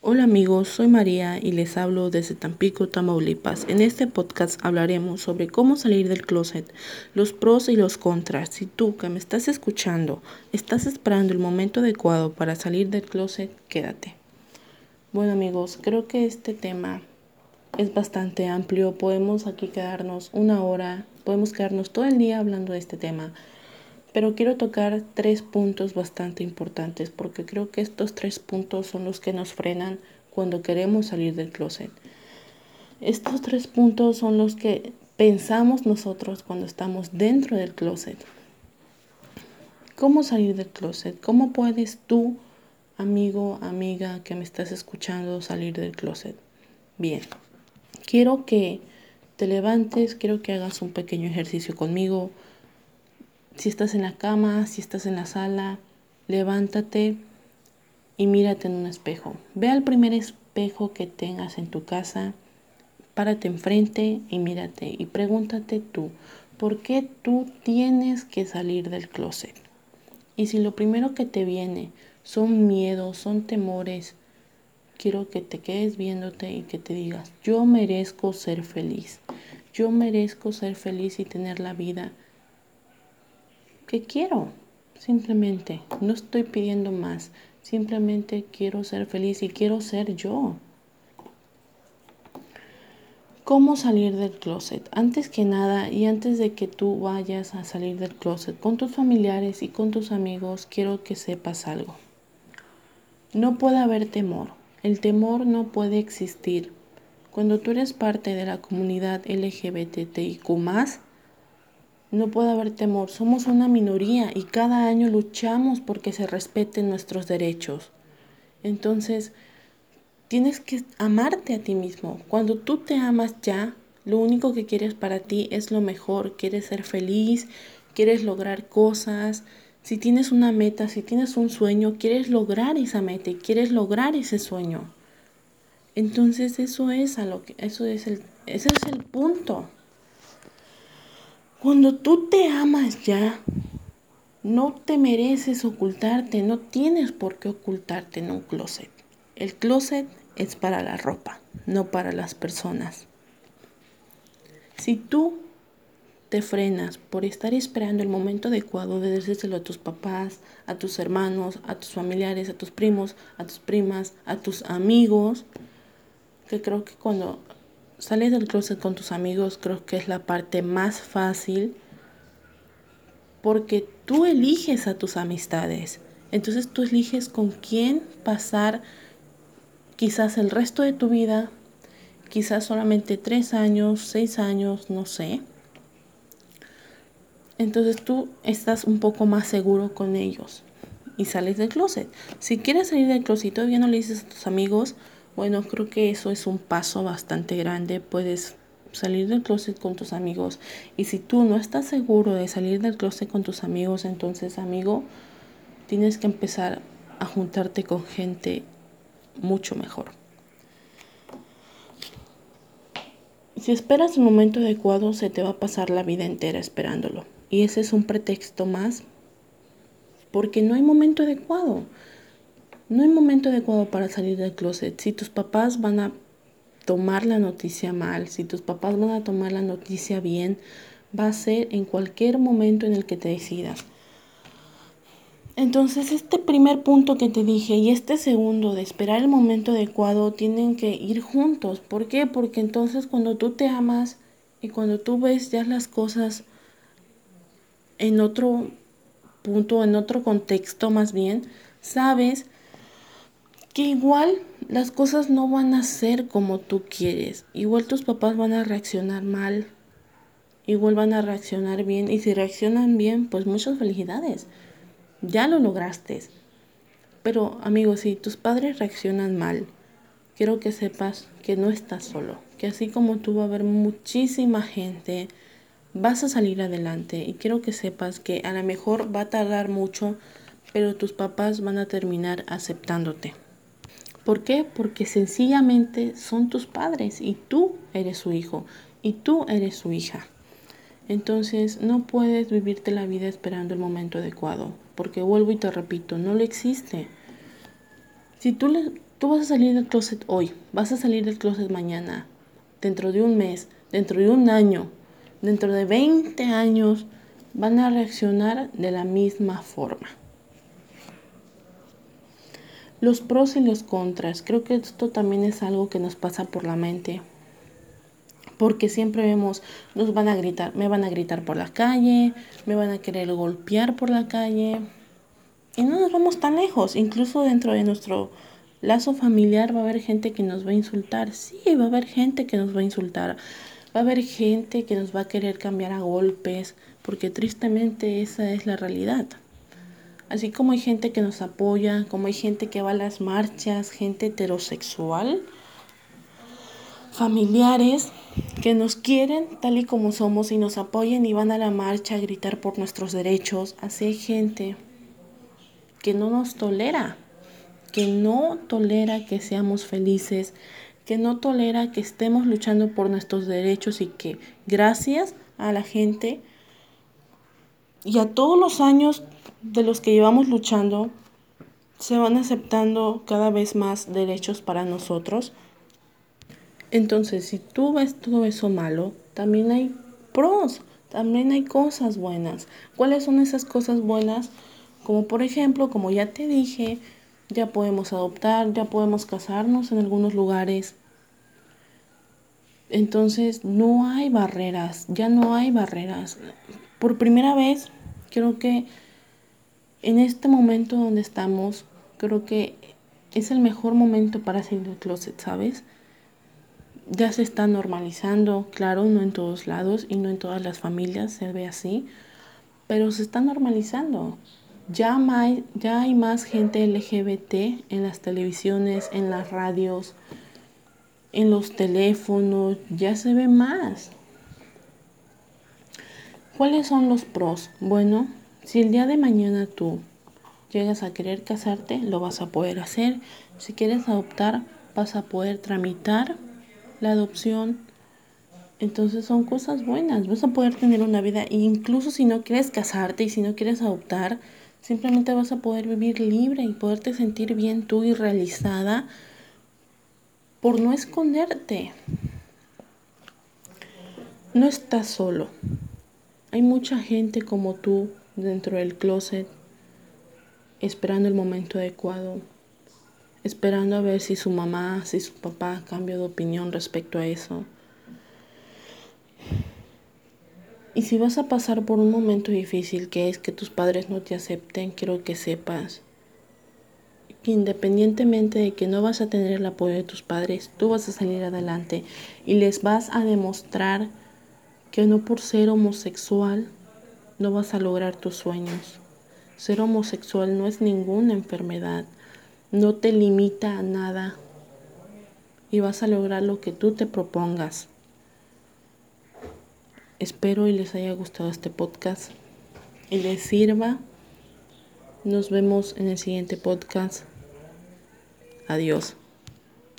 Hola amigos, soy María y les hablo desde Tampico, Tamaulipas. En este podcast hablaremos sobre cómo salir del closet, los pros y los contras. Si tú que me estás escuchando estás esperando el momento adecuado para salir del closet, quédate. Bueno amigos, creo que este tema es bastante amplio. Podemos aquí quedarnos una hora, podemos quedarnos todo el día hablando de este tema. Pero quiero tocar tres puntos bastante importantes porque creo que estos tres puntos son los que nos frenan cuando queremos salir del closet. Estos tres puntos son los que pensamos nosotros cuando estamos dentro del closet. ¿Cómo salir del closet? ¿Cómo puedes tú, amigo, amiga que me estás escuchando, salir del closet? Bien, quiero que te levantes, quiero que hagas un pequeño ejercicio conmigo si estás en la cama, si estás en la sala, levántate y mírate en un espejo. Ve al primer espejo que tengas en tu casa, párate enfrente y mírate y pregúntate tú, ¿por qué tú tienes que salir del closet? Y si lo primero que te viene son miedos, son temores, quiero que te quedes viéndote y que te digas, yo merezco ser feliz. Yo merezco ser feliz y tener la vida que quiero. Simplemente, no estoy pidiendo más. Simplemente quiero ser feliz y quiero ser yo. ¿Cómo salir del closet? Antes que nada y antes de que tú vayas a salir del closet con tus familiares y con tus amigos, quiero que sepas algo. No puede haber temor. El temor no puede existir. Cuando tú eres parte de la comunidad LGBTIQ, no puede haber temor, somos una minoría y cada año luchamos porque se respeten nuestros derechos. Entonces, tienes que amarte a ti mismo. Cuando tú te amas ya, lo único que quieres para ti es lo mejor. Quieres ser feliz, quieres lograr cosas. Si tienes una meta, si tienes un sueño, quieres lograr esa meta y quieres lograr ese sueño. Entonces eso es a lo que eso es el ese es el punto. Cuando tú te amas ya, no te mereces ocultarte, no tienes por qué ocultarte en un closet. El closet es para la ropa, no para las personas. Si tú te frenas por estar esperando el momento adecuado de decírselo a tus papás, a tus hermanos, a tus familiares, a tus primos, a tus primas, a tus amigos, que creo que cuando Sales del closet con tus amigos creo que es la parte más fácil porque tú eliges a tus amistades. Entonces tú eliges con quién pasar quizás el resto de tu vida, quizás solamente tres años, seis años, no sé. Entonces tú estás un poco más seguro con ellos y sales del closet. Si quieres salir del closet y todavía no le dices a tus amigos, bueno, creo que eso es un paso bastante grande. Puedes salir del closet con tus amigos. Y si tú no estás seguro de salir del closet con tus amigos, entonces, amigo, tienes que empezar a juntarte con gente mucho mejor. Si esperas el momento adecuado, se te va a pasar la vida entera esperándolo. Y ese es un pretexto más porque no hay momento adecuado. No hay momento adecuado para salir del closet. Si tus papás van a tomar la noticia mal, si tus papás van a tomar la noticia bien, va a ser en cualquier momento en el que te decidas. Entonces, este primer punto que te dije y este segundo de esperar el momento adecuado tienen que ir juntos. ¿Por qué? Porque entonces cuando tú te amas y cuando tú ves ya las cosas en otro punto, en otro contexto más bien, sabes que igual las cosas no van a ser como tú quieres. Igual tus papás van a reaccionar mal. Igual van a reaccionar bien. Y si reaccionan bien, pues muchas felicidades. Ya lo lograste. Pero amigos, si tus padres reaccionan mal, quiero que sepas que no estás solo. Que así como tú va a haber muchísima gente, vas a salir adelante. Y quiero que sepas que a lo mejor va a tardar mucho, pero tus papás van a terminar aceptándote. ¿Por qué? Porque sencillamente son tus padres y tú eres su hijo y tú eres su hija. Entonces no puedes vivirte la vida esperando el momento adecuado, porque vuelvo y te repito, no lo existe. Si tú le Tú vas a salir del closet hoy, vas a salir del closet mañana, dentro de un mes, dentro de un año, dentro de 20 años, van a reaccionar de la misma forma. Los pros y los contras. Creo que esto también es algo que nos pasa por la mente. Porque siempre vemos, nos van a gritar, me van a gritar por la calle, me van a querer golpear por la calle. Y no nos vamos tan lejos. Incluso dentro de nuestro lazo familiar va a haber gente que nos va a insultar. Sí, va a haber gente que nos va a insultar. Va a haber gente que nos va a querer cambiar a golpes. Porque tristemente esa es la realidad. Así como hay gente que nos apoya, como hay gente que va a las marchas, gente heterosexual, familiares que nos quieren tal y como somos y nos apoyan y van a la marcha a gritar por nuestros derechos. Así hay gente que no nos tolera, que no tolera que seamos felices, que no tolera que estemos luchando por nuestros derechos y que gracias a la gente y a todos los años de los que llevamos luchando, se van aceptando cada vez más derechos para nosotros. Entonces, si tú ves todo eso malo, también hay pros, también hay cosas buenas. ¿Cuáles son esas cosas buenas? Como por ejemplo, como ya te dije, ya podemos adoptar, ya podemos casarnos en algunos lugares. Entonces, no hay barreras, ya no hay barreras. Por primera vez, creo que en este momento donde estamos, creo que es el mejor momento para salir del closet, ¿sabes? Ya se está normalizando, claro, no en todos lados y no en todas las familias se ve así, pero se está normalizando. Ya ya hay más gente LGBT en las televisiones, en las radios, en los teléfonos, ya se ve más. ¿Cuáles son los pros? Bueno, si el día de mañana tú llegas a querer casarte, lo vas a poder hacer. Si quieres adoptar, vas a poder tramitar la adopción. Entonces son cosas buenas. Vas a poder tener una vida, incluso si no quieres casarte y si no quieres adoptar, Simplemente vas a poder vivir libre y poderte sentir bien tú y realizada por no esconderte. No estás solo. Hay mucha gente como tú dentro del closet esperando el momento adecuado, esperando a ver si su mamá, si su papá cambia de opinión respecto a eso. Y si vas a pasar por un momento difícil que es que tus padres no te acepten, quiero que sepas que independientemente de que no vas a tener el apoyo de tus padres, tú vas a salir adelante y les vas a demostrar que no por ser homosexual no vas a lograr tus sueños. Ser homosexual no es ninguna enfermedad, no te limita a nada y vas a lograr lo que tú te propongas. Espero y les haya gustado este podcast y les sirva. Nos vemos en el siguiente podcast. Adiós.